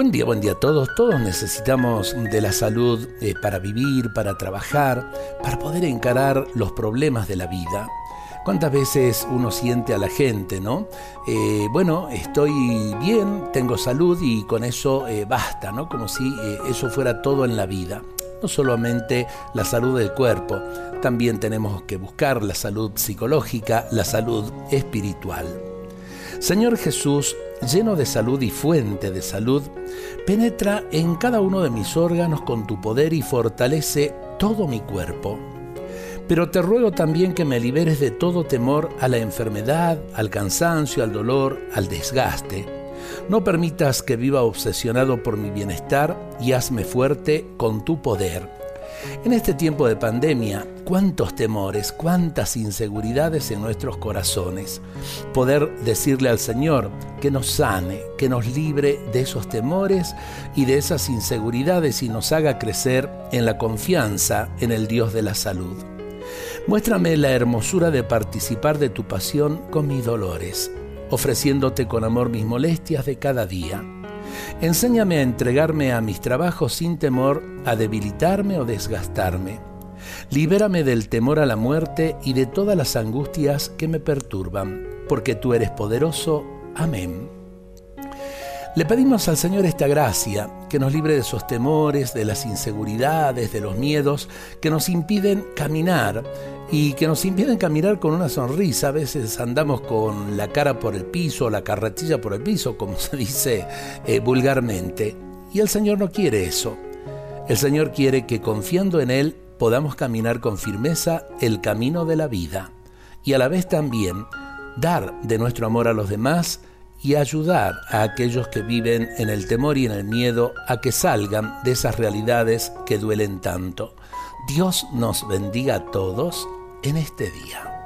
Buen día, buen día a todos. Todos necesitamos de la salud eh, para vivir, para trabajar, para poder encarar los problemas de la vida. ¿Cuántas veces uno siente a la gente, no? Eh, bueno, estoy bien, tengo salud y con eso eh, basta, ¿no? Como si eso fuera todo en la vida. No solamente la salud del cuerpo, también tenemos que buscar la salud psicológica, la salud espiritual. Señor Jesús, lleno de salud y fuente de salud, penetra en cada uno de mis órganos con tu poder y fortalece todo mi cuerpo. Pero te ruego también que me liberes de todo temor a la enfermedad, al cansancio, al dolor, al desgaste. No permitas que viva obsesionado por mi bienestar y hazme fuerte con tu poder en este tiempo de pandemia, cuántos temores, cuántas inseguridades en nuestros corazones. Poder decirle al Señor que nos sane, que nos libre de esos temores y de esas inseguridades y nos haga crecer en la confianza en el Dios de la salud. Muéstrame la hermosura de participar de tu pasión con mis dolores, ofreciéndote con amor mis molestias de cada día Enséñame a entregarme a mis trabajos sin temor a debilitarme o desgastarme. Libérame del temor a la muerte y de todas las angustias que me perturban, porque tú eres poderoso. Amén. Le pedimos al Señor esta gracia, que nos libre de esos temores, de las inseguridades, de los miedos que nos impiden caminar y que nos impiden caminar con una sonrisa. A veces andamos con la cara por el piso, la carretilla por el piso, como se dice eh, vulgarmente. Y el Señor no quiere eso. El Señor quiere que confiando en Él podamos caminar con firmeza el camino de la vida y a la vez también dar de nuestro amor a los demás y ayudar a aquellos que viven en el temor y en el miedo a que salgan de esas realidades que duelen tanto. Dios nos bendiga a todos en este día.